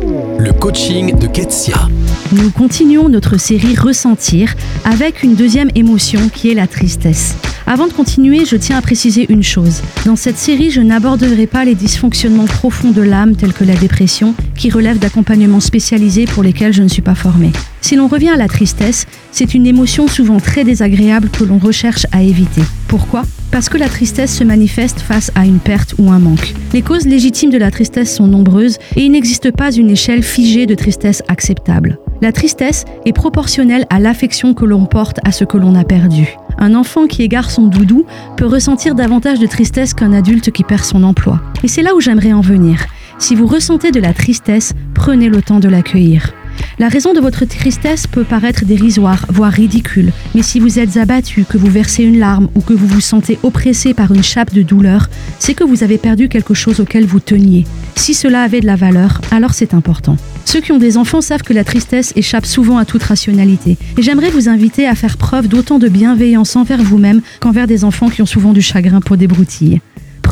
Le coaching de Ketsia. Nous continuons notre série Ressentir avec une deuxième émotion qui est la tristesse. Avant de continuer, je tiens à préciser une chose. Dans cette série, je n'aborderai pas les dysfonctionnements profonds de l'âme tels que la dépression, qui relèvent d'accompagnements spécialisés pour lesquels je ne suis pas formée. Si l'on revient à la tristesse, c'est une émotion souvent très désagréable que l'on recherche à éviter. Pourquoi? Parce que la tristesse se manifeste face à une perte ou un manque. Les causes légitimes de la tristesse sont nombreuses et il n'existe pas une échelle figée de tristesse acceptable. La tristesse est proportionnelle à l'affection que l'on porte à ce que l'on a perdu. Un enfant qui égare son doudou peut ressentir davantage de tristesse qu'un adulte qui perd son emploi. Et c'est là où j'aimerais en venir. Si vous ressentez de la tristesse, prenez le temps de l'accueillir. La raison de votre tristesse peut paraître dérisoire, voire ridicule, mais si vous êtes abattu, que vous versez une larme ou que vous vous sentez oppressé par une chape de douleur, c'est que vous avez perdu quelque chose auquel vous teniez. Si cela avait de la valeur, alors c'est important. Ceux qui ont des enfants savent que la tristesse échappe souvent à toute rationalité. Et j'aimerais vous inviter à faire preuve d'autant de bienveillance envers vous-même qu'envers des enfants qui ont souvent du chagrin pour des broutilles.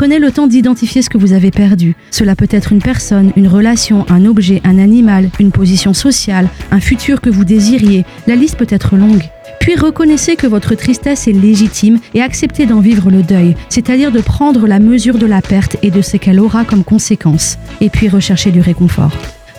Prenez le temps d'identifier ce que vous avez perdu. Cela peut être une personne, une relation, un objet, un animal, une position sociale, un futur que vous désiriez. La liste peut être longue. Puis reconnaissez que votre tristesse est légitime et acceptez d'en vivre le deuil, c'est-à-dire de prendre la mesure de la perte et de ce qu'elle aura comme conséquence. Et puis rechercher du réconfort.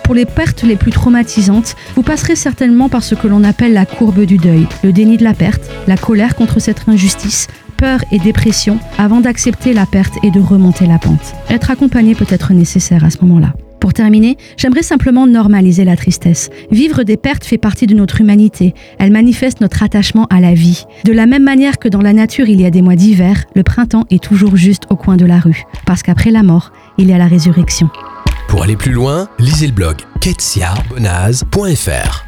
Pour les pertes les plus traumatisantes, vous passerez certainement par ce que l'on appelle la courbe du deuil, le déni de la perte, la colère contre cette injustice, peur et dépression avant d'accepter la perte et de remonter la pente. Être accompagné peut être nécessaire à ce moment-là. Pour terminer, j'aimerais simplement normaliser la tristesse. Vivre des pertes fait partie de notre humanité. Elle manifeste notre attachement à la vie. De la même manière que dans la nature il y a des mois d'hiver, le printemps est toujours juste au coin de la rue. Parce qu'après la mort, il y a la résurrection. Pour aller plus loin, lisez le blog ketsiabonaz.fr.